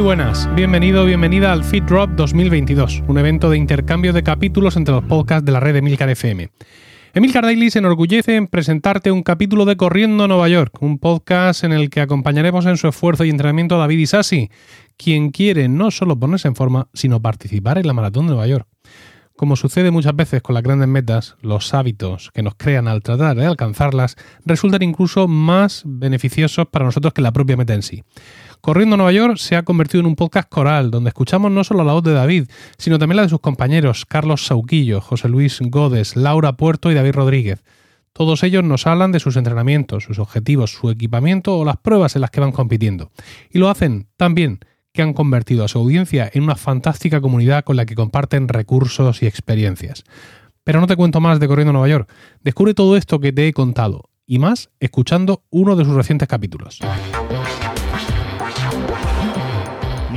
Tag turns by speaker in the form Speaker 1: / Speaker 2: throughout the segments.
Speaker 1: Muy buenas, bienvenido, bienvenida al Fit Drop 2022, un evento de intercambio de capítulos entre los podcasts de la red Emilcar FM. Emilcar Daily se enorgullece en presentarte un capítulo de Corriendo Nueva York, un podcast en el que acompañaremos en su esfuerzo y entrenamiento a David Isasi, quien quiere no solo ponerse en forma, sino participar en la Maratón de Nueva York. Como sucede muchas veces con las grandes metas, los hábitos que nos crean al tratar de alcanzarlas resultan incluso más beneficiosos para nosotros que la propia meta en sí. Corriendo Nueva York se ha convertido en un podcast coral, donde escuchamos no solo la voz de David, sino también la de sus compañeros Carlos Sauquillo, José Luis Godes, Laura Puerto y David Rodríguez. Todos ellos nos hablan de sus entrenamientos, sus objetivos, su equipamiento o las pruebas en las que van compitiendo. Y lo hacen también que han convertido a su audiencia en una fantástica comunidad con la que comparten recursos y experiencias. Pero no te cuento más de Corriendo Nueva York. Descubre todo esto que te he contado y más escuchando uno de sus recientes capítulos.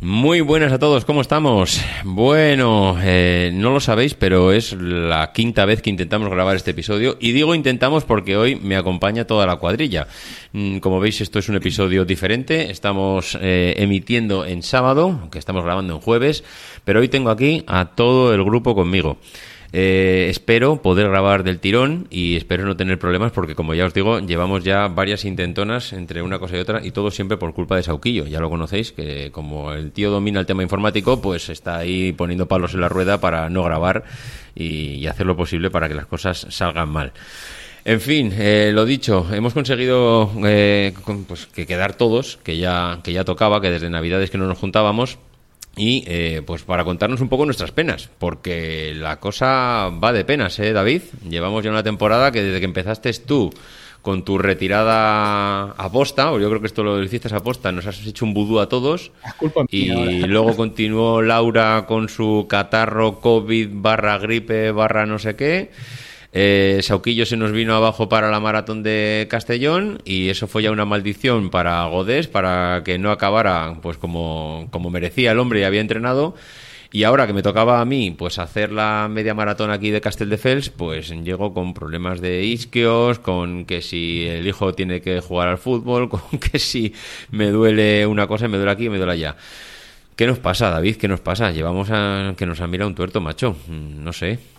Speaker 2: Muy buenas a todos, ¿cómo estamos? Bueno, eh, no lo sabéis, pero es la quinta vez que intentamos grabar este episodio y digo intentamos porque hoy me acompaña toda la cuadrilla. Mm, como veis, esto es un episodio diferente, estamos eh, emitiendo en sábado, aunque estamos grabando en jueves, pero hoy tengo aquí a todo el grupo conmigo. Eh, espero poder grabar del tirón y espero no tener problemas porque, como ya os digo, llevamos ya varias intentonas entre una cosa y otra y todo siempre por culpa de Sauquillo. Ya lo conocéis, que como el tío domina el tema informático, pues está ahí poniendo palos en la rueda para no grabar y, hacer lo posible para que las cosas salgan mal. En fin, eh, lo dicho, hemos conseguido eh, pues, que quedar todos, que ya, que ya tocaba, que desde Navidades que no nos juntábamos, y eh, pues para contarnos un poco nuestras penas, porque la cosa va de penas, ¿eh, David? Llevamos ya una temporada que desde que empezaste tú con tu retirada a posta, o yo creo que esto lo hiciste a posta, nos has hecho un vudú a todos. y luego continuó Laura con su catarro, COVID, barra gripe, barra no sé qué. Eh, Sauquillo se nos vino abajo para la maratón de Castellón y eso fue ya una maldición para Godés, para que no acabara pues como, como merecía el hombre y había entrenado. Y ahora que me tocaba a mí pues hacer la media maratón aquí de Castelldefels, pues llego con problemas de isquios, con que si el hijo tiene que jugar al fútbol, con que si me duele una cosa, me duele aquí, me duele allá. ¿Qué nos pasa, David? ¿Qué nos pasa? Llevamos a que nos ha mirado un tuerto, macho. Mm, no sé.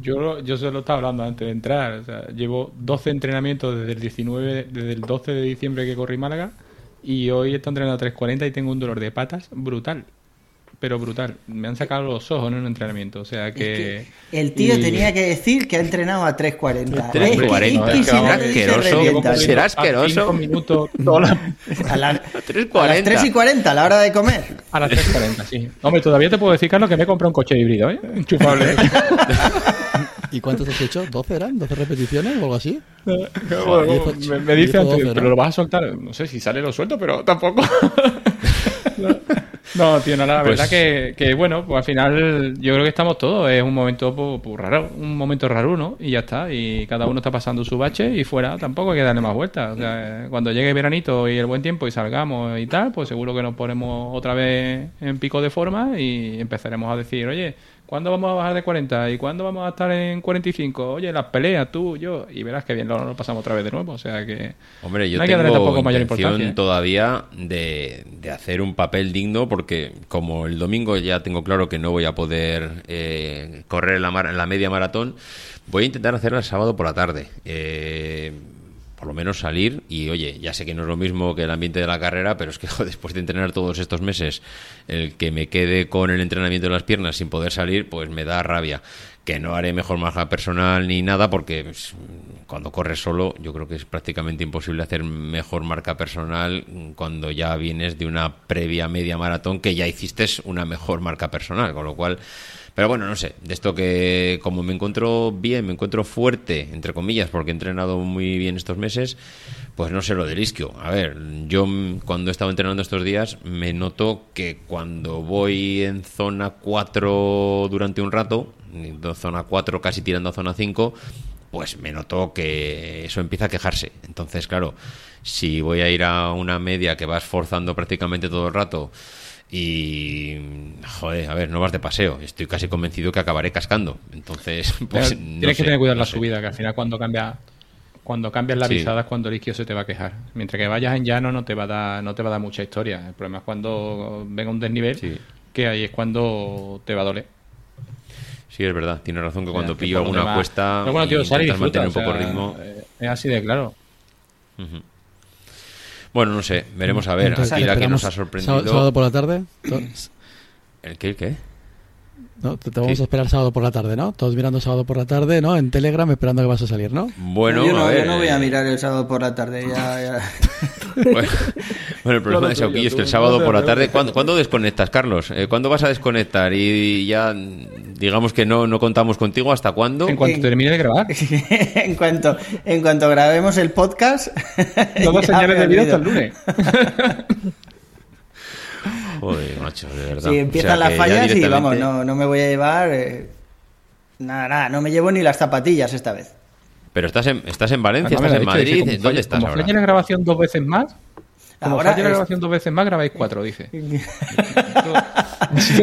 Speaker 3: Yo, yo se lo estaba hablando antes de entrar. llevo 12 entrenamientos desde el 19, desde el 12 de diciembre que corrí Málaga y hoy estoy entrenando a 3.40 y tengo un dolor de patas brutal pero brutal. Me han sacado los ojos en un entrenamiento. O sea que.
Speaker 4: el tío tenía que decir que ha entrenado a 3.40.
Speaker 2: 3.40. será asqueroso. Será asqueroso.
Speaker 3: minutos.
Speaker 4: A, las 3 y 40, a la hora de comer.
Speaker 3: A las 3.40, sí. Hombre, todavía te puedo decir, Carlos, que me he comprado un coche híbrido, ¿eh? Enchufable.
Speaker 5: ¿Y cuántos has hecho? ¿12 eran? ¿12 repeticiones o algo así?
Speaker 3: me, dice antes, pero lo vas a soltar. No sé si sale lo suelto, pero tampoco. No, tío, no, la verdad pues que, que, bueno, pues al final yo creo que estamos todos. Es un momento pues, pues, raro, un momento raro, ¿no? Y ya está. Y cada uno está pasando su bache y fuera tampoco hay que darle más vueltas. O sea, cuando llegue el veranito y el buen tiempo y salgamos y tal, pues seguro que nos ponemos otra vez en pico de forma y empezaremos a decir, oye, ¿Cuándo vamos a bajar de 40? ¿Y cuándo vamos a estar en 45? Oye, las peleas, tú, yo. Y verás que bien lo, lo pasamos otra vez de nuevo. O sea que.
Speaker 2: Hombre, yo no hay tengo que tampoco mayor importancia. todavía de, de, hacer un papel digno porque, como el domingo ya tengo claro que no voy a poder eh, correr la, la media maratón, voy a intentar hacerla el sábado por la tarde. Eh por lo menos salir y oye, ya sé que no es lo mismo que el ambiente de la carrera, pero es que después de entrenar todos estos meses, el que me quede con el entrenamiento de las piernas sin poder salir, pues me da rabia. Que no haré mejor marca personal ni nada, porque pues, cuando corres solo, yo creo que es prácticamente imposible hacer mejor marca personal cuando ya vienes de una previa media maratón que ya hiciste una mejor marca personal, con lo cual pero bueno, no sé, de esto que como me encuentro bien, me encuentro fuerte, entre comillas, porque he entrenado muy bien estos meses, pues no sé lo del isquio. A ver, yo cuando he estado entrenando estos días me noto que cuando voy en zona 4 durante un rato, zona 4 casi tirando a zona 5, pues me noto que eso empieza a quejarse. Entonces, claro, si voy a ir a una media que vas forzando prácticamente todo el rato y joder, a ver, no vas de paseo. Estoy casi convencido que acabaré cascando. Entonces, pues, no
Speaker 3: tienes
Speaker 2: sé,
Speaker 3: que tener cuidado en
Speaker 2: no
Speaker 3: la
Speaker 2: sé.
Speaker 3: subida, que al final cuando cambia cuando cambias la
Speaker 2: Sí.
Speaker 3: visada es cuando el isquio se te va a quejar. Mientras que vayas en llano no te va a dar no te va a dar mucha historia. El problema es cuando venga un desnivel,
Speaker 2: Sí.
Speaker 3: que ahí es cuando te va a doler.
Speaker 2: Sí, es verdad. Tiene razón que cuando pillo alguna
Speaker 3: demás-
Speaker 2: cuesta
Speaker 3: Pero bueno, tío,
Speaker 2: y
Speaker 3: sal y
Speaker 2: intentas
Speaker 3: disfruta,
Speaker 2: mantener un poco
Speaker 3: o
Speaker 2: el
Speaker 3: sea,
Speaker 2: ritmo.
Speaker 3: eh, Es así de claro.
Speaker 2: Ujú. Bueno, no sé, veremos a ver.
Speaker 5: Entonces,
Speaker 2: Aquí la que nos ha sorprendido.
Speaker 5: sábado, por la tarde.
Speaker 2: ¿El qué? el qué?
Speaker 5: ¿no? Te, te vamos
Speaker 2: Sí.
Speaker 5: a esperar sábado por la tarde, ¿no? Todos mirando sábado por la tarde, ¿no? En Telegram esperando que vas a salir, ¿no?
Speaker 2: Bueno,
Speaker 4: yo, no,
Speaker 2: a
Speaker 4: yo no voy a mirar el sábado por la tarde. Ya, ya.
Speaker 2: Bueno, bueno, el problema de Sauquillo es que el sábado por la tarde. ¿cuándo, cuándo desconectas, Carlos? Eh, ¿Cuándo vas a desconectar? Y ya, digamos que no, no contamos contigo. ¿Hasta cuándo?
Speaker 3: En cuanto
Speaker 4: En-
Speaker 3: termine de grabar.
Speaker 4: en, cuanto, en cuanto grabemos el podcast.
Speaker 3: Todas señales de vida hasta el lunes.
Speaker 2: Joder, macho, de verdad.
Speaker 4: Si
Speaker 2: O
Speaker 4: empiezan
Speaker 2: sea,
Speaker 4: las fallas y vamos, no, no me voy a llevar. eh, nada, nada, no me llevo ni las zapatillas esta vez.
Speaker 2: Pero estás en, estás en Valencia,
Speaker 3: me
Speaker 2: estás en
Speaker 3: dicho, dice,
Speaker 2: Madrid.
Speaker 3: como
Speaker 2: ¿Dónde estás
Speaker 3: como
Speaker 2: ahora?
Speaker 3: la grabación dos veces más, como
Speaker 4: Ahora
Speaker 3: falle la
Speaker 4: es-
Speaker 3: grabación dos veces más, grabáis cuatro, dice.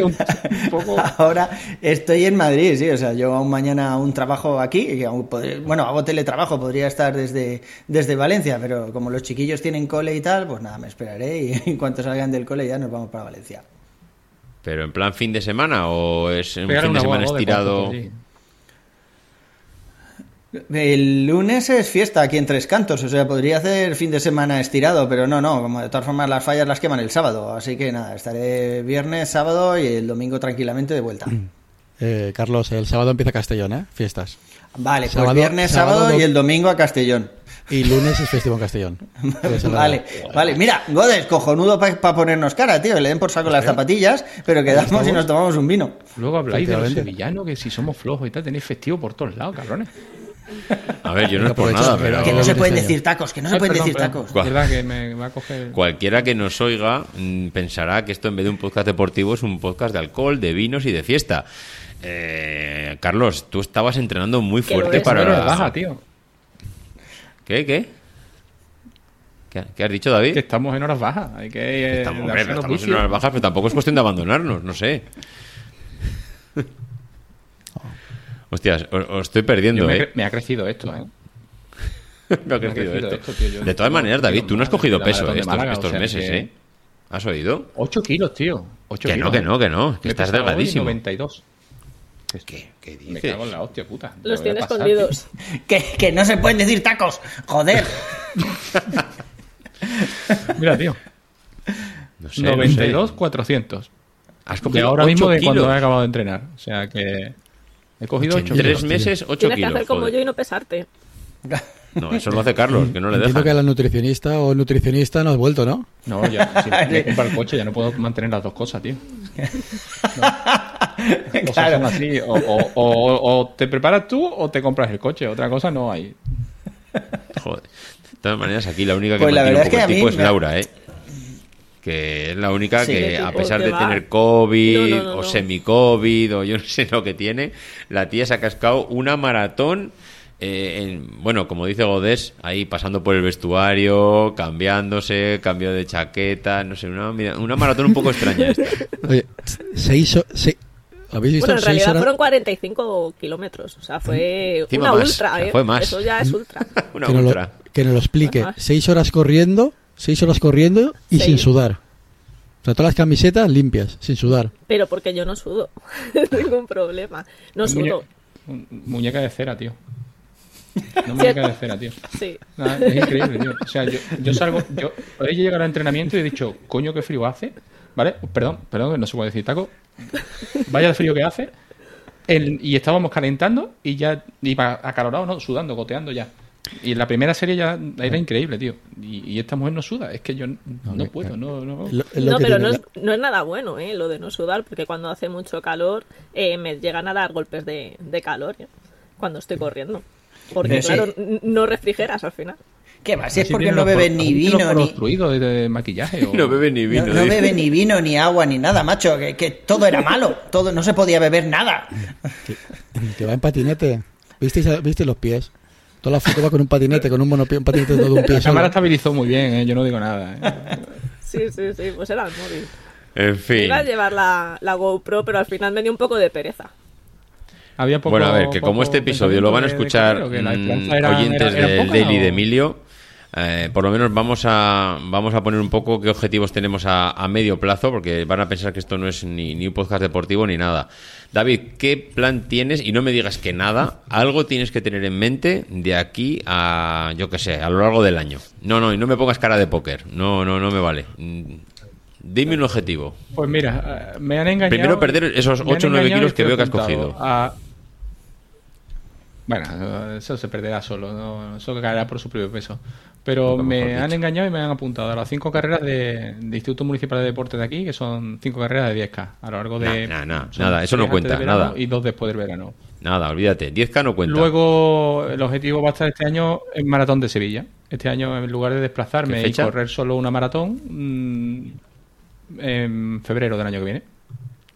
Speaker 3: Un, poco...
Speaker 4: Ahora estoy en Madrid, sí, o sea, yo aún mañana un trabajo aquí, y aún podré- bueno, hago teletrabajo, podría estar desde, desde Valencia, pero como los chiquillos tienen cole y tal, pues nada, me esperaré y en cuanto salgan del cole ya nos vamos para Valencia.
Speaker 2: ¿Pero en plan fin de semana o es un
Speaker 3: Pegar
Speaker 2: fin de semana
Speaker 3: de
Speaker 2: estirado?
Speaker 3: sí.
Speaker 4: El lunes es fiesta aquí en Tres Cantos, o sea, podría hacer fin de semana estirado, pero no, no, como de todas formas las fallas las queman el sábado, así que nada, estaré viernes, sábado y el domingo tranquilamente de vuelta.
Speaker 5: Eh, Carlos, el sábado empieza Castellón, ¿eh? Fiestas.
Speaker 4: Vale, pues
Speaker 5: Sábado-
Speaker 4: viernes,
Speaker 5: sábado,
Speaker 4: sábado y el domingo a Castellón.
Speaker 5: Y lunes es festivo en Castellón.
Speaker 4: Vale, vale. Mira, Godes, cojonudo para ponernos cara, tío. Le den por saco las zapatillas, pero quedamos y nos tomamos un vino.
Speaker 3: Luego habláis de los sevillanos, que si somos flojos y tal, tenéis festivo por todos lados, cabrones.
Speaker 2: A ver, yo no es por nada,
Speaker 5: pero
Speaker 4: Que no se pueden decir tacos, que no se
Speaker 3: Ay,
Speaker 4: pueden
Speaker 3: perdón,
Speaker 4: decir
Speaker 3: perdón.
Speaker 4: tacos.
Speaker 3: Es verdad que me va a coger...
Speaker 2: cualquiera que nos oiga mm, pensará que esto en vez de un podcast deportivo es un podcast de alcohol, de vinos y de fiesta. Eh, Carlos, tú estabas entrenando muy fuerte para la...
Speaker 3: baja, tío.
Speaker 2: ¿Qué? ¿Qué? ¿Qué, qué has dicho, David?
Speaker 3: Que estamos en horas bajas. Hay que eh,
Speaker 2: Estamos, hombre, estamos en horas bajas, pero tampoco es cuestión de abandonarnos, no sé. Hostias, os, os estoy perdiendo,
Speaker 3: me,
Speaker 2: ¿eh?
Speaker 3: cre- me ha crecido esto, ¿eh?
Speaker 2: Me ha crecido esto.
Speaker 3: esto, tío, yo
Speaker 2: de todas
Speaker 3: no-
Speaker 2: maneras, David, tú no has cogido
Speaker 3: la
Speaker 2: peso
Speaker 3: maratón de
Speaker 2: estos,
Speaker 3: Málaga,
Speaker 2: estos
Speaker 3: o sea,
Speaker 2: meses,
Speaker 3: que-
Speaker 2: ¿eh? ¿Has oído?
Speaker 3: 8 kilos, tío. 8
Speaker 2: Que
Speaker 3: kilos.
Speaker 2: no, que no, que no, que
Speaker 3: Me he
Speaker 2: estás
Speaker 3: pesado hoy
Speaker 2: delgadísimo.
Speaker 3: 92.
Speaker 2: ¿Qué, qué
Speaker 3: Me
Speaker 2: dices?
Speaker 3: cago en la hostia, puta. Me
Speaker 6: Los
Speaker 3: voy a
Speaker 6: tiene
Speaker 3: pasar,
Speaker 6: escondidos.
Speaker 4: Que, que no se pueden decir tacos. Joder.
Speaker 3: tío. Mira, tío.
Speaker 2: No sé, no sé.
Speaker 3: 92, 400.
Speaker 2: Has
Speaker 3: De
Speaker 2: cogido
Speaker 3: ahora
Speaker 2: 8
Speaker 3: mismo de
Speaker 2: kilos.
Speaker 3: cuando he acabado de entrenar. O sea que he cogido 8
Speaker 2: En tres
Speaker 3: kilos.
Speaker 2: meses, 8
Speaker 6: Tienes que
Speaker 2: kilos.
Speaker 6: hacer como
Speaker 2: joder.
Speaker 6: yo y no pesarte.
Speaker 2: No, eso lo hace Carlos, que no le
Speaker 5: Entiendo que
Speaker 2: deja.
Speaker 5: la nutricionista o el nutricionista no has vuelto, ¿no?
Speaker 3: No, ya, si me compro el coche ya no puedo mantener las dos cosas, tío. Cosas
Speaker 4: Claro.
Speaker 3: son así. O, o- o- o te preparas tú o te compras el coche. Otra cosa no hay.
Speaker 2: Joder. De todas maneras, aquí la única que
Speaker 4: Pues la
Speaker 2: mantiene un
Speaker 4: es
Speaker 2: poco
Speaker 4: que
Speaker 2: el
Speaker 4: mí
Speaker 2: tipo es
Speaker 4: me-
Speaker 2: Laura, ¿eh? Que es la única
Speaker 4: Sí,
Speaker 2: que,
Speaker 6: ¿Qué
Speaker 2: a pesar
Speaker 6: ¿Qué
Speaker 2: de
Speaker 6: va?
Speaker 2: tener COVID
Speaker 6: No, no, no,
Speaker 2: o
Speaker 6: no.
Speaker 2: semi-COVID o yo no sé lo que tiene, la tía se ha cascado una maratón. eh, en- bueno, como dice Godés, ahí pasando por el vestuario, cambiándose, cambio de chaqueta, no sé, una, una maratón un poco extraña esta.
Speaker 5: Oye, seis, ho- se- ¿habéis visto?
Speaker 6: Bueno, en
Speaker 5: seis
Speaker 6: realidad
Speaker 5: horas,
Speaker 6: fueron 45 kilómetros. O sea, fue
Speaker 2: Encima
Speaker 6: una
Speaker 2: más,
Speaker 6: ultra,
Speaker 2: o sea,
Speaker 6: ¿eh?
Speaker 2: fue más.
Speaker 6: Eso ya es ultra.
Speaker 2: Una
Speaker 5: que, nos lo,
Speaker 2: ultra.
Speaker 5: que nos lo explique. Seis horas corriendo, seis horas corriendo y sin sudar. O sea, todas las camisetas limpias, sin sudar.
Speaker 6: Pero porque yo no sudo. Ningún problema. No sudo.
Speaker 3: Muñe- Muñeca de cera, tío. No muñeca de cera, tío.
Speaker 6: Sí.
Speaker 3: Nada, es increíble, tío. O sea, yo, yo salgo, yo hoy llegué al entrenamiento y he dicho, coño, qué frío hace. ¿Vale? Perdón, perdón, que no se puede decir taco. Vaya el frío que hace. El- y estábamos calentando y ya iba acalorado, ¿no? Sudando, goteando ya. Y en la primera serie ya era increíble, tío. Y, y esta mujer no suda. Es que yo no, puedo, no, no.
Speaker 5: Lo-
Speaker 6: No, pero no
Speaker 5: la-
Speaker 6: es, no es nada bueno, ¿eh? Lo de no sudar, porque cuando hace mucho calor eh, me llegan a dar golpes de, de calor ¿eh? cuando estoy corriendo. Porque,
Speaker 4: sí.
Speaker 6: claro, no refrigeras al final.
Speaker 4: ¿Qué va? Si es porque no
Speaker 3: los
Speaker 4: bebe
Speaker 3: poros-
Speaker 4: ni vino ni.
Speaker 3: obstruidos de, de maquillaje. o-
Speaker 2: No bebe ni vino.
Speaker 4: No, no ni vino, ni agua, ni nada, macho. Que, que todo era malo. Todo, no se podía beber nada.
Speaker 5: Que va en patinete. ¿Visteis, ¿Viste los pies? Toda la foto va con un patinete, con un monopié, un patinete de todo un pie.
Speaker 3: La cámara estabilizó muy bien, ¿eh? yo no digo nada. ¿eh?
Speaker 6: Sí, sí, sí, pues era el móvil.
Speaker 2: En fin.
Speaker 6: Iba a llevar la, la GoPro, pero al final me dio un poco de pereza.
Speaker 3: Había poco,
Speaker 2: bueno, a ver, que como este episodio lo van a escuchar
Speaker 3: de- de
Speaker 2: mm,
Speaker 3: esperanza era-
Speaker 2: oyentes del Daily
Speaker 3: ¿o?
Speaker 2: de Emilio, eh, por lo menos vamos a, vamos a poner un poco qué objetivos tenemos a, a medio plazo, porque van a pensar que esto no es ni, ni un podcast deportivo ni nada. David, ¿qué plan tienes? Y no me digas que nada, algo tienes que tener en mente de aquí a, yo qué sé, a lo largo del año. No, no, y no me pongas cara de póker, no, no, no me vale. Mm, Dime un objetivo.
Speaker 3: Pues mira, eh, me han engañado.
Speaker 2: Primero perder esos
Speaker 3: me han
Speaker 2: 8 o 9
Speaker 3: engañado
Speaker 2: kilos que veo que has cogido.
Speaker 3: a- Bueno, eso se perderá solo, ¿no? eso caerá por su propio peso. Pero me han
Speaker 2: dicho.
Speaker 3: engañado y me han apuntado a las cinco carreras de, de Instituto Municipal de Deportes de aquí, que son cinco carreras de 10K a lo largo de.
Speaker 2: Nah, nah, nah,
Speaker 3: son
Speaker 2: nada, eso no cuenta, nada.
Speaker 3: Y dos después del verano.
Speaker 2: Nada, olvídate. 10K no cuenta.
Speaker 3: Luego, el objetivo va a estar este año en Maratón de Sevilla. Este año, en lugar de desplazarme
Speaker 2: ¿Qué
Speaker 3: y correr solo una maratón, mm, en febrero del año que viene.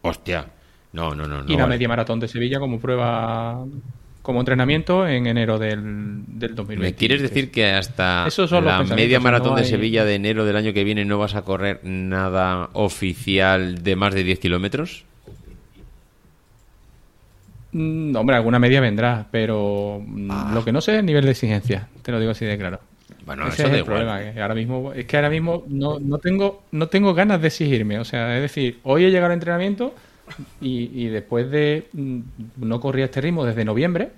Speaker 2: Hostia. No, no, no. no
Speaker 3: y la
Speaker 2: vale.
Speaker 3: media maratón de Sevilla como prueba, como entrenamiento en enero del, del 2020.
Speaker 2: ¿Me quieres decir que hasta la media
Speaker 3: no
Speaker 2: maratón de Sevilla de enero del año que viene no vas a correr nada oficial de más de 10 kilómetros?
Speaker 3: Mm, hombre, alguna media vendrá, pero mm,
Speaker 2: Ah.
Speaker 3: lo que no sé es el nivel de exigencia. Te lo digo así de claro.
Speaker 2: Bueno,
Speaker 3: Ese
Speaker 2: eso
Speaker 3: es el
Speaker 2: igual.
Speaker 3: problema. Que ahora mismo, es que ahora mismo no, no tengo no tengo ganas de exigirme. O sea, es decir, hoy he llegado al entrenamiento y, y después de mm, no corría este ritmo desde noviembre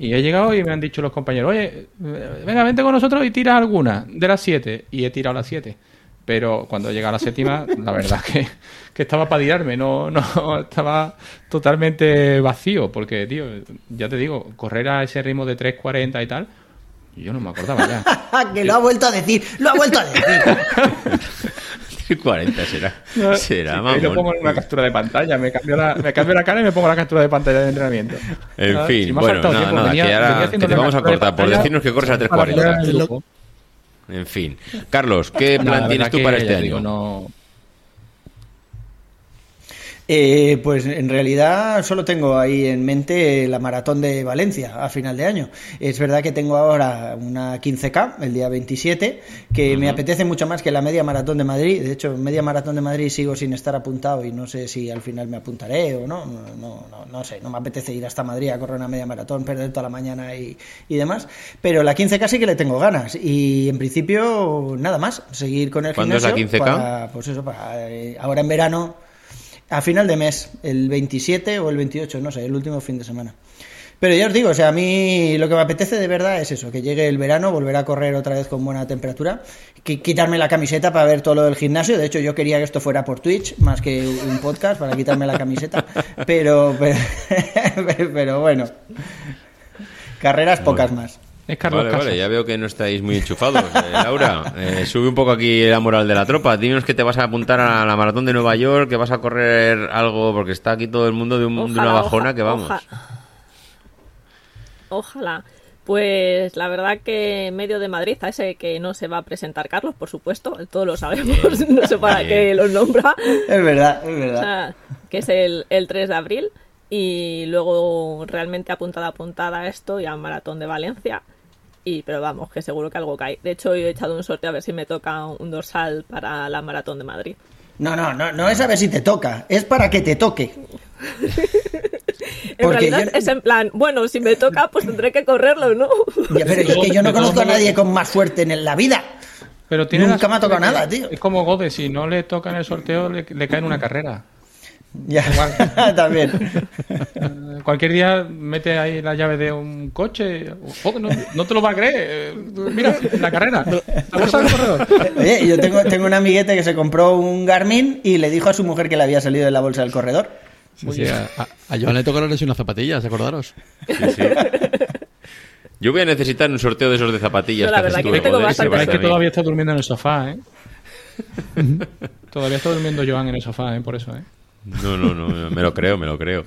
Speaker 3: y he llegado y me han dicho los compañeros, oye, eh, venga, vente con nosotros y tira alguna de las siete y he tirado las siete. Pero cuando llega a la séptima, la verdad que, que estaba para tirarme, no, no estaba totalmente vacío, porque, tío, ya te digo, correr a ese ritmo de 3.40 y tal, yo no me acordaba ya.
Speaker 4: que lo ha vuelto a decir, lo ha vuelto a decir.
Speaker 2: 40 será. Será,
Speaker 3: Sí, ahí lo pongo en una captura de pantalla, me cambio, la, me cambio la cara y me pongo la captura de pantalla de entrenamiento.
Speaker 2: En
Speaker 3: Nada,
Speaker 2: fin,
Speaker 3: si
Speaker 2: bueno, nada,
Speaker 3: tiempo,
Speaker 2: nada,
Speaker 3: venía-
Speaker 2: que ahora que te vamos a cortar por decirnos que corres a
Speaker 3: para
Speaker 2: 3.40.
Speaker 3: poner en
Speaker 2: fin. Carlos, ¿qué plan
Speaker 3: la
Speaker 2: tienes tú para este
Speaker 3: te
Speaker 2: año?
Speaker 3: digo, no-
Speaker 4: Eh, pues en realidad solo tengo ahí en mente la maratón de Valencia a final de año. Es verdad que tengo ahora una 15K el día 27, que me apetece mucho más que la media maratón de Madrid. De hecho, media maratón de Madrid sigo sin estar apuntado y no sé si al final me apuntaré o no. No, no, no, no sé, no me apetece ir hasta Madrid a correr una media maratón, perder toda la mañana y, y demás. Pero la 15K sí que le tengo ganas y en principio nada más, seguir con el
Speaker 2: ¿Cuándo es la
Speaker 4: gimnasio
Speaker 2: 15K?
Speaker 4: para, pues eso, para eh, ahora en verano a final de mes, el 27 o el 28, no sé, el último fin de semana. Pero ya os digo, o sea, a mí lo que me apetece de verdad es eso, que llegue el verano, volver a correr otra vez con buena temperatura, quitarme la camiseta para ver todo lo del gimnasio. De hecho, yo quería que esto fuera por Twitch más que un podcast para quitarme la camiseta, pero, pero bueno, carreras pocas más.
Speaker 3: Es Carlos
Speaker 2: Vale,
Speaker 3: Casas.
Speaker 2: vale, ya veo que no estáis muy enchufados. Eh, Laura, eh, sube un poco aquí la moral de la tropa. Dinos que te vas a apuntar a la maratón de Nueva York, que vas a correr algo, porque está aquí todo el mundo de, un- de una
Speaker 6: Ojalá,
Speaker 2: bajona que vamos.
Speaker 6: oja- Ojalá. Pues la verdad que en medio de Madrid, a ese que no se va a presentar Carlos, por supuesto, todos lo sabemos, no sé para qué los nombra,
Speaker 4: Es verdad, es
Speaker 6: o
Speaker 4: verdad.
Speaker 6: sea, que es el, el 3 de abril, y luego realmente apuntada apuntada a esto y al maratón de Valencia. Y, pero vamos, que seguro que algo cae. De hecho, he echado un sorteo a ver si me toca un dorsal para la maratón de Madrid.
Speaker 4: No, no, no, no es a ver si te toca, es para que te toque.
Speaker 6: En
Speaker 4: Porque
Speaker 6: realidad
Speaker 4: yo-
Speaker 6: es en plan, bueno, si me toca, pues tendré que correrlo, ¿no?
Speaker 4: Ya, pero es que yo no conozco a nadie con más suerte en la vida.
Speaker 3: Pero tiene
Speaker 4: Nunca me ha tocado nada, tío.
Speaker 3: Es como Gode, si no le toca en el sorteo, le, le cae en una carrera.
Speaker 4: Ya, también.
Speaker 3: Eh, Cualquier día mete ahí la llave de un coche. Oh, no, no te lo va a creer. Eh, Mira, la carrera. La bolsa del corredor.
Speaker 4: Oye, yo tengo, tengo un amiguete que se compró un Garmin y le dijo a su mujer que le había salido de la bolsa del corredor.
Speaker 5: Sí, sí, a, a- Joan le tocaron unas zapatillas, acordaros.
Speaker 2: Sí, sí. Yo voy a necesitar un sorteo de esos de zapatillas.
Speaker 6: Yo la
Speaker 2: que haces
Speaker 6: verdad
Speaker 2: tú,
Speaker 6: que
Speaker 2: de
Speaker 6: tengo
Speaker 2: Godes,
Speaker 6: bastante
Speaker 2: que
Speaker 3: Es que todavía está durmiendo en el sofá, ¿eh? todavía está durmiendo Joan en el sofá, ¿eh? Por eso, ¿eh?
Speaker 2: No, no, no, me lo creo, me lo creo.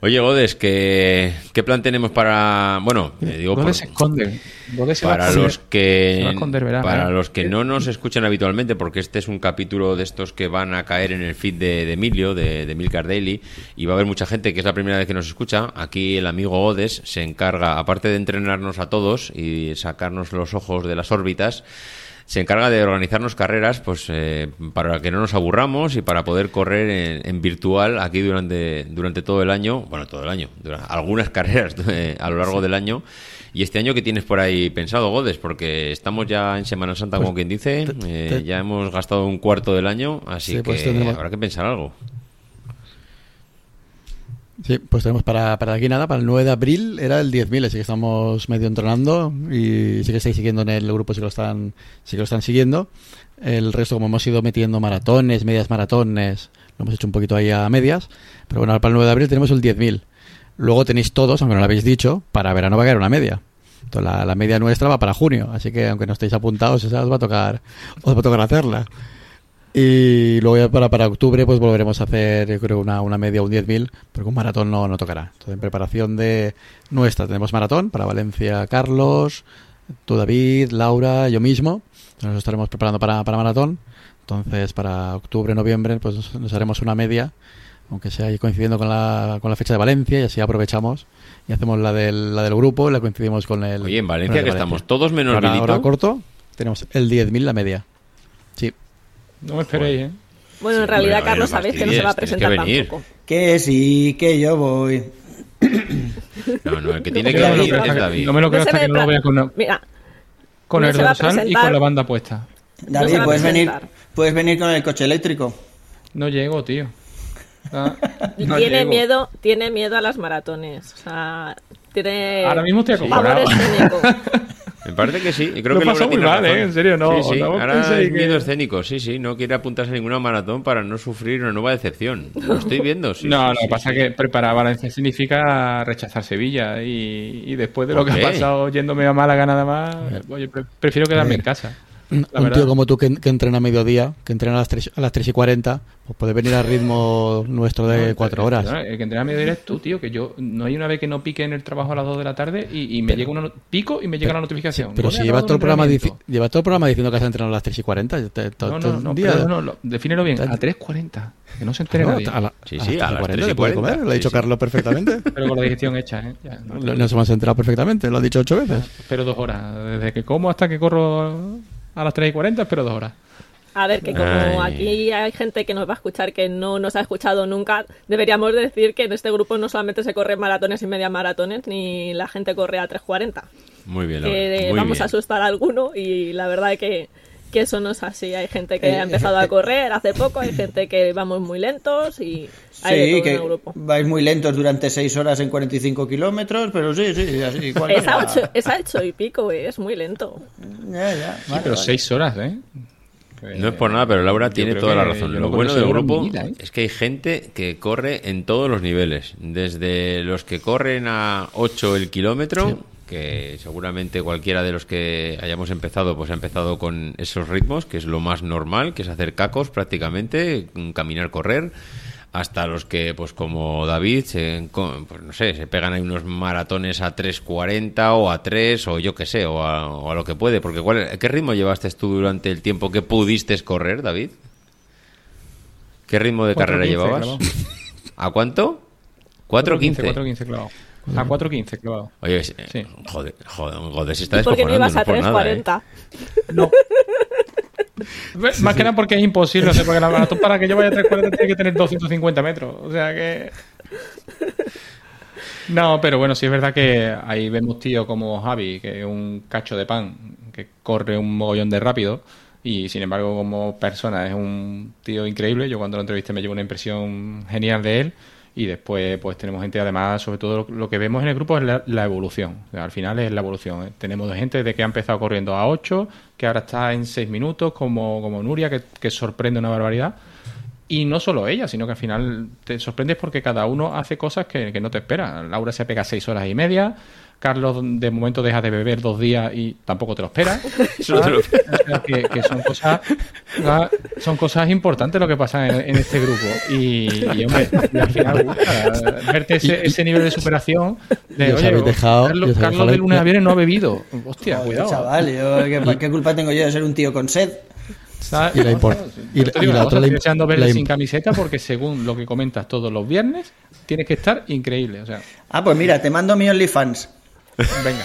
Speaker 2: Oye, Godes, ¿qué, ¿qué plan tenemos para. Bueno, eh, digo,
Speaker 3: ¿Dónde
Speaker 2: por-
Speaker 3: se esconde? ¿Dónde se va a
Speaker 2: para los
Speaker 3: Se va a
Speaker 2: que
Speaker 3: esconder,
Speaker 2: para
Speaker 3: verás.
Speaker 2: los que no nos escuchan habitualmente porque este es un capítulo de estos que van a caer en el feed de, de Emilio de, de Milcar Daily y va a haber mucha gente que es la primera vez que nos escucha aquí el amigo Odes se encarga aparte de entrenarnos a todos y sacarnos los ojos de las órbitas se encarga de organizarnos carreras pues eh, para que no nos aburramos y para poder correr en, en virtual aquí durante durante todo el año bueno todo el año algunas carreras eh, a lo largo del año. Y este año qué tienes por ahí pensado Godes porque estamos ya en Semana Santa como quien dice
Speaker 5: Pues
Speaker 2: eh, ya hemos gastado un cuarto del año así
Speaker 5: Sí,
Speaker 2: que
Speaker 5: pues tendremos-
Speaker 2: habrá que pensar algo
Speaker 5: Sí, pues tenemos para, para aquí nada, para el 9 de abril era el 10.000, así que estamos medio entrenando y sí que estáis siguiendo en el grupo, sí que lo están, sí que lo están siguiendo. El resto, como hemos ido metiendo maratones, medias maratones, lo hemos hecho un poquito ahí a medias, pero bueno, ahora para el 9 de abril tenemos el 10.000. Luego tenéis todos, aunque no lo habéis dicho, para verano va a caer una media. Entonces la, la media nuestra va para junio, así que aunque no estéis apuntados, esa os va a tocar, os va a tocar hacerla. Y luego ya para, para octubre pues volveremos a hacer yo creo una, una media, un 10.000, porque un maratón no, no tocará. Entonces en preparación de nuestra tenemos maratón para Valencia Carlos, tú David, Laura, yo mismo. Nos estaremos preparando para, para maratón. Entonces para octubre, noviembre pues nos, nos haremos una media, aunque sea ahí coincidiendo con la, con la fecha de Valencia y así aprovechamos y hacemos la del, la del grupo y la coincidimos con el...
Speaker 2: oye en Valencia que estamos todos menos
Speaker 5: Ahora, ahora corto tenemos el 10.000 la media.
Speaker 3: No me esperéis, ¿eh?
Speaker 6: Bueno, en
Speaker 2: Sí,
Speaker 6: realidad, Carlos, sabéis que no se va a presentar
Speaker 2: que venir.
Speaker 6: tampoco.
Speaker 4: Que sí, que yo voy.
Speaker 2: no no el que tiene que
Speaker 3: no
Speaker 2: ir es David
Speaker 3: no me lo creo hasta que no lo vea con,
Speaker 6: Mira,
Speaker 3: con
Speaker 6: no
Speaker 3: el dorsal y con la banda puesta.
Speaker 4: David, puedes venir, puedes venir con el coche eléctrico.
Speaker 3: No llego, tío. Ah, no
Speaker 6: tiene
Speaker 3: llego.
Speaker 6: miedo, tiene miedo a las maratones. O sea, tiene
Speaker 3: Ahora mismo estoy.
Speaker 2: Me parece que sí. Creo
Speaker 3: Lo
Speaker 2: que
Speaker 3: pasa muy mal. ¿eh? En serio, no-
Speaker 2: Sí, sí. Ahora es miedo
Speaker 3: que-
Speaker 2: escénico. Sí, sí. No quiere apuntarse a ninguna maratón para no sufrir una nueva decepción. Lo estoy viendo. Sí,
Speaker 3: no, no,
Speaker 2: sí,
Speaker 3: pasa
Speaker 2: sí.
Speaker 3: que preparar Valencia significa rechazar Sevilla y, y después de lo
Speaker 2: ¿Por
Speaker 3: que ha pasado yéndome a Málaga nada más, oye, pre- prefiero quedarme en casa.
Speaker 5: Un,
Speaker 3: La
Speaker 5: un
Speaker 3: verdad.
Speaker 5: tío como tú que, que entrena a mediodía, que entrena a las 3, a las 3 y 40, pues puede venir al ritmo nuestro de
Speaker 3: No,
Speaker 5: 4
Speaker 3: el-
Speaker 5: horas.
Speaker 3: El, el que entrena a medio eres tú, tío, que yo no hay una vez que no pique en el trabajo a las 2 de la tarde y, y me llega una no- pico y me llega la notificación.
Speaker 5: Pero si llevas todo, el programa llevas todo el programa diciendo que has entrenado a las 3 y 40. te- to-
Speaker 3: No, no, no,
Speaker 5: día-
Speaker 3: pero no, lo- defínelo bien,
Speaker 5: Te-
Speaker 3: a 3.40, que no se entere
Speaker 5: No,
Speaker 3: nadie.
Speaker 5: a la-
Speaker 2: Sí, sí,
Speaker 5: las
Speaker 2: a las
Speaker 5: 3:40
Speaker 2: 3 y
Speaker 5: te puede
Speaker 2: 40,
Speaker 5: comer, lo ha dicho
Speaker 2: sí.
Speaker 5: Carlos perfectamente.
Speaker 3: Pero con la digestión hecha, ¿eh? Ya, no,
Speaker 5: Nos hemos enterado perfectamente, lo ha dicho ocho veces.
Speaker 3: Espero dos horas. Desde que como hasta que corro a las 3 y 40, espero dos horas.
Speaker 6: A ver, que como
Speaker 2: Ay.
Speaker 6: aquí hay gente que nos va a escuchar que no nos ha escuchado nunca, deberíamos decir que en este grupo no solamente se corren maratones y media maratones, ni la gente corre a 3.40.
Speaker 2: Muy bien, Laura.
Speaker 6: Que
Speaker 2: Muy
Speaker 6: vamos
Speaker 2: bien.
Speaker 6: a asustar a alguno y la verdad es que, que eso no es así. Hay gente que
Speaker 4: Eh,
Speaker 6: ha empezado a correr hace poco, hay gente que vamos muy lentos y hay de
Speaker 4: Sí,
Speaker 6: todo en
Speaker 4: que
Speaker 6: el grupo.
Speaker 4: vais muy lentos durante 6 horas en 45 kilómetros, pero sí, sí, así.
Speaker 6: Es a, ocho, es a ocho y pico, eh, es muy lento.
Speaker 4: Ya, ya,
Speaker 3: Sí,
Speaker 4: vale,
Speaker 3: pero
Speaker 4: vale.
Speaker 3: 6 horas, ¿eh?
Speaker 2: No es por nada, pero Laura tiene toda la
Speaker 3: que
Speaker 2: razón. Lo
Speaker 3: no
Speaker 2: bueno del grupo
Speaker 3: en mi vida, ¿eh?
Speaker 2: es que hay gente que corre en todos los niveles. Desde los que corren a 8 el kilómetro, que seguramente cualquiera de los que hayamos empezado, pues ha empezado con esos ritmos, que es lo más normal, que es hacer cacos prácticamente, caminar, correr. Hasta los que, pues como David, se, pues no sé, se pegan ahí unos maratones a 3.40 o a 3 o yo qué sé, o a, o a lo que puede. Porque ¿cuál, ¿qué ritmo llevaste tú durante el tiempo que pudiste correr, David? ¿Qué ritmo de
Speaker 3: 4.15
Speaker 2: carrera llevabas? ¿A cuánto? 4.15.
Speaker 3: 4.15 clavado. A 4.15 clavado.
Speaker 2: Oye, eh,
Speaker 3: Sí.
Speaker 2: joder, joder, joder, se está
Speaker 6: ¿Y por qué no ibas a
Speaker 2: no por nada, ¿eh?
Speaker 6: 3.40?
Speaker 3: No. Más que nada porque es imposible hacer, porque la maratón para que yo vaya a 3.40 tiene que tener 250 metros. O sea que. No, pero bueno, sí es verdad que ahí vemos tío como Javi, que es un cacho de pan, que corre un mogollón de rápido. Y sin embargo, como persona, es un tío increíble. Yo cuando lo entrevisté me llevo una impresión genial de él. Y después, pues tenemos gente, además, sobre todo lo, que vemos en el grupo es la, la evolución. Al final es la evolución. ¿eh? Tenemos gente de que ha empezado corriendo a 8, que ahora está en 6 minutos, como, como Nuria, que, que sorprende una barbaridad. Y no solo ella, sino que al final te sorprendes porque cada uno hace cosas que, que no te espera. Laura se pega seis horas y media, Carlos de momento deja de beber dos días y tampoco te lo esperas. Que, que son cosas son cosas importantes lo que pasa en, en este grupo. Y, y, hombre, al final gusta verte ese, ese nivel de superación de
Speaker 5: Y os
Speaker 3: oye,
Speaker 5: habéis dejado-
Speaker 3: Carlos, Carlos de lunes a viernes no ha bebido. Hostia,
Speaker 4: Joder,
Speaker 3: cuidado.
Speaker 4: chaval, yo, ¿qué, qué culpa tengo yo de ser un tío con sed?
Speaker 3: ¿Sabes?
Speaker 5: Y la import- y la-
Speaker 3: te digo
Speaker 5: y la otra
Speaker 3: deseando
Speaker 5: la
Speaker 3: verle sin camiseta porque según lo que comentas todos los viernes, tienes que estar increíble. O sea,
Speaker 4: Ah, pues mira, te mando mi OnlyFans.
Speaker 3: Venga.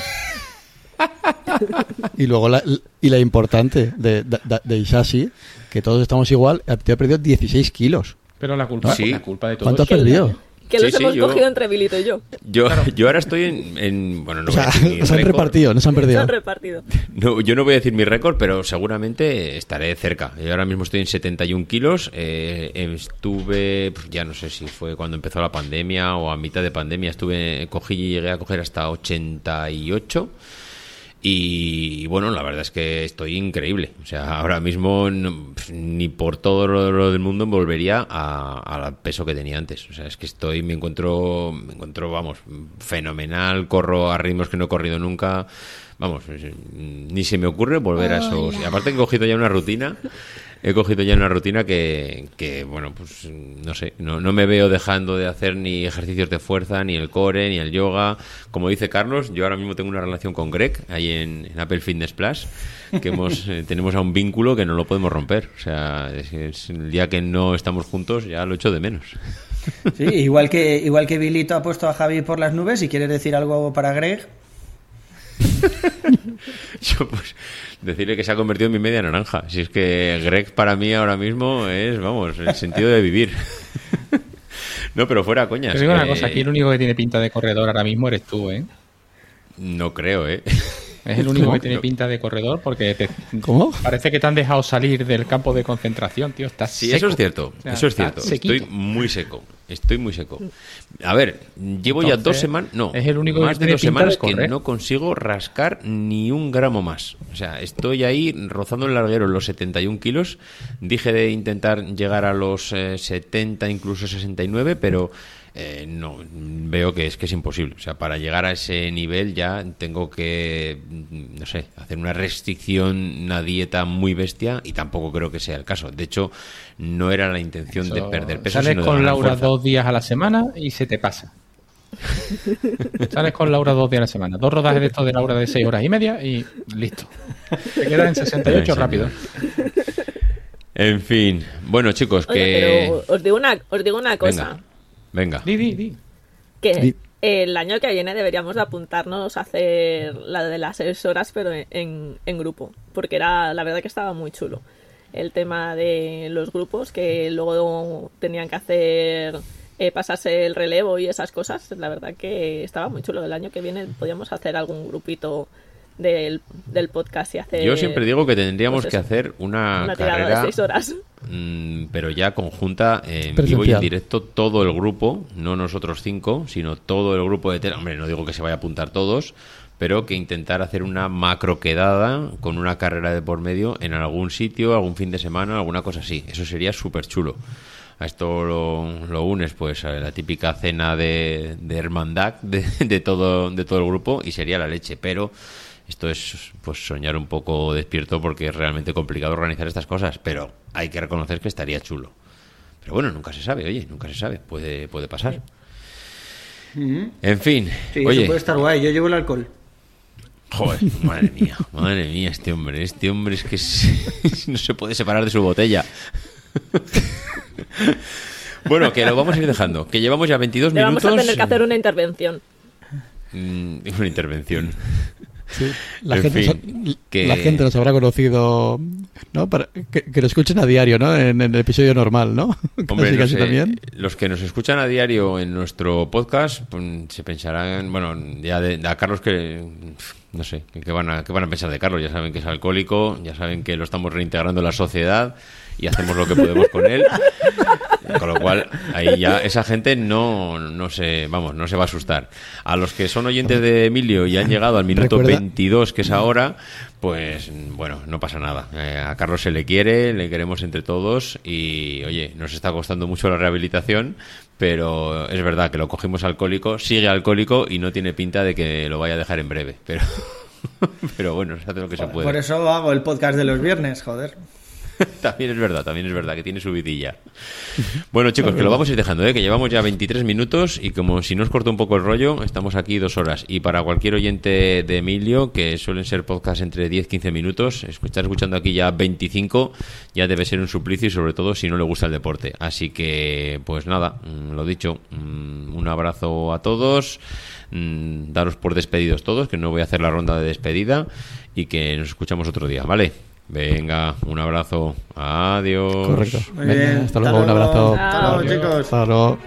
Speaker 5: Y luego la, y la importante de, de, de que todos estamos igual, te ha perdido 16 kilos.
Speaker 3: Pero la culpa,
Speaker 2: Sí.
Speaker 3: la culpa de todo
Speaker 5: ¿Cuánto has perdido?
Speaker 6: Que
Speaker 2: Sí,
Speaker 6: los
Speaker 2: sí,
Speaker 6: hemos
Speaker 2: yo-
Speaker 6: cogido entre Vilito y yo.
Speaker 2: Yo, yo ahora estoy en, en- bueno, no
Speaker 5: O sea, se han repartido, no se han
Speaker 6: Se
Speaker 5: perdido.
Speaker 6: han repartido.
Speaker 2: No, yo no voy a decir mi récord, pero seguramente estaré cerca. Yo ahora mismo estoy en 71 kilos. eh, estuve, pues, ya no sé si fue cuando empezó la pandemia o a mitad de pandemia, estuve, cogí y llegué a coger hasta 88. Y bueno, la verdad es que estoy increíble. O sea, ahora mismo no- ni por todo lo, del mundo volvería a- al peso que tenía antes. O sea, es que estoy, me encuentro, me encuentro, vamos, fenomenal. Corro a ritmos que no he corrido nunca. Vamos, ni se me ocurre volver a esos. Y aparte he cogido ya una rutina. He cogido ya una rutina que, que bueno, pues no sé, no, no me veo dejando de hacer ni ejercicios de fuerza, ni el core, ni el yoga. Como dice Carlos, yo ahora mismo tengo una relación con Greg, ahí en, en Apple Fitness Plus, que hemos, eh, tenemos a un vínculo que no lo podemos romper. O sea, es, es el día que no estamos juntos ya lo echo de menos.
Speaker 4: Sí, igual que, igual que Bilito ha puesto a Javi por las nubes, si quieres decir algo para Greg.
Speaker 2: Yo, pues, decirle que se ha convertido en mi media naranja. Si es que Greg para mí ahora mismo es, vamos, el sentido de vivir. No, pero fuera coñas.
Speaker 3: Te digo una cosa, aquí el único que tiene pinta de corredor ahora mismo eres tú, ¿eh?
Speaker 2: No creo, ¿eh?
Speaker 3: Es el único
Speaker 5: ¿Cómo?
Speaker 3: que tiene pinta de corredor porque te-
Speaker 5: ¿Cómo?
Speaker 3: parece que te han dejado salir del campo de concentración, tío. Estás
Speaker 2: Sí,
Speaker 3: seco.
Speaker 2: eso es cierto.
Speaker 3: O sea,
Speaker 2: eso es cierto.
Speaker 3: sequito.
Speaker 2: Estoy muy seco. Estoy muy seco. A ver, llevo ya dos semanas. No,
Speaker 3: es el único que
Speaker 2: más de dos semanas que
Speaker 3: correr.
Speaker 2: no consigo rascar ni un gramo más. O sea, estoy ahí rozando el larguero en los 71 kilos. Dije de intentar llegar a los eh, 70, incluso 69, pero. Eh, no, veo que es que es imposible. O sea, para llegar a ese nivel ya tengo que, mm, no sé, hacer una restricción, una dieta muy bestia y tampoco creo que sea el caso. De hecho, no era la intención de perder peso.
Speaker 3: Sales
Speaker 2: sino
Speaker 3: con Laura
Speaker 2: fuerza.
Speaker 3: dos días a la semana y se te pasa. Sales con Laura dos días a la semana. Dos rodajes de estos de Laura de seis horas y media y listo. Te quedas en 68
Speaker 2: Sí,
Speaker 3: rápido.
Speaker 2: En fin, bueno chicos,
Speaker 6: Oye,
Speaker 2: que...
Speaker 6: pero os digo una, os digo una cosa.
Speaker 2: Venga, venga.
Speaker 3: Di, di, di.
Speaker 6: Que
Speaker 5: Di-
Speaker 6: el año que viene deberíamos de apuntarnos a hacer la de las seis horas, pero en, en grupo. Porque era, la verdad que estaba muy chulo. El tema de los grupos, que luego tenían que hacer, eh, pasarse el relevo y esas cosas. La verdad que estaba muy chulo. El año que viene podíamos hacer algún grupito del, del podcast y hacer...
Speaker 2: Yo siempre digo que tendríamos
Speaker 6: pues
Speaker 2: que hacer una,
Speaker 6: una tirada de
Speaker 2: carrera,
Speaker 6: seis horas.
Speaker 2: Mm, pero ya conjunta en vivo y en
Speaker 5: Presencial.
Speaker 2: directo todo el grupo, no nosotros cinco, sino todo el grupo de tele. Hombre, no digo que se vaya a apuntar todos, pero que intentar hacer una macro quedada con una carrera de por medio en algún sitio, algún fin de semana, alguna cosa así. Eso sería súper chulo. A esto lo, lo unes, pues, a la típica cena de, de hermandad de, de todo, de todo el grupo y sería la leche. Pero esto es, pues, soñar un poco despierto porque es realmente complicado organizar estas cosas. Pero hay que reconocer que estaría chulo. Pero bueno, nunca se sabe, oye, nunca se sabe. Puede, puede pasar. En fin,
Speaker 4: Sí,
Speaker 2: oye,
Speaker 4: eso puede estar guay. Yo llevo el alcohol.
Speaker 2: Joder, madre mía, madre mía, este hombre, este hombre es que es- no se puede separar de su botella. Bueno, que lo vamos a ir dejando, que llevamos ya 22
Speaker 6: Le vamos
Speaker 2: minutos.
Speaker 6: a tener que hacer una intervención.
Speaker 2: Mm, una intervención.
Speaker 5: Sí, La,
Speaker 2: En
Speaker 5: gente,
Speaker 2: fin, que-
Speaker 5: la gente nos habrá conocido, ¿no? Para que, que lo escuchen a diario, ¿no? En, en el episodio normal, ¿no?
Speaker 2: Hombre,
Speaker 5: Casi,
Speaker 2: no
Speaker 5: casi
Speaker 2: sé,
Speaker 5: también.
Speaker 2: los que nos escuchan a diario en nuestro podcast pues, se pensarán, bueno, ya de, de a Carlos que no sé, ¿qué van, a, qué van a pensar de Carlos? Ya saben que es alcohólico, ya saben que lo estamos reintegrando en la sociedad y hacemos lo que podemos con él. Con lo cual, ahí ya esa gente no, no se, vamos, no se va a asustar. A los que son oyentes de Emilio y han llegado al minuto
Speaker 5: Recuerda-
Speaker 2: 22, que es ahora, pues bueno, no pasa nada. Eh, a Carlos se le quiere, le queremos entre todos y, oye, nos está costando mucho la rehabilitación, pero es verdad que lo cogimos alcohólico, sigue alcohólico y no tiene pinta de que lo vaya a dejar en breve. Pero, pero bueno, se hace lo que se puede.
Speaker 4: Por eso hago el podcast de los viernes, joder.
Speaker 2: También es verdad, también es verdad que tiene su vidilla. Bueno, chicos, que lo vamos a ir dejando, ¿eh? que llevamos ya 23 minutos y como si nos corta un poco el rollo, estamos aquí dos horas. Y para cualquier oyente de Emilio, que suelen ser podcasts entre 10-15 minutos, estar escuchando aquí ya 25 ya debe ser un suplicio y sobre todo si no le gusta el deporte. Así que, pues nada, mm, lo dicho, mm, un abrazo a todos, mm, daros por despedidos todos, que no voy a hacer la ronda de despedida y que nos escuchamos otro día, ¿vale? Venga, un abrazo. Adiós.
Speaker 5: Correcto.
Speaker 4: Muy
Speaker 5: Venga,
Speaker 4: bien.
Speaker 5: hasta luego, un abrazo.
Speaker 4: Hasta luego,
Speaker 6: Adiós.
Speaker 4: chicos.
Speaker 5: Hasta luego.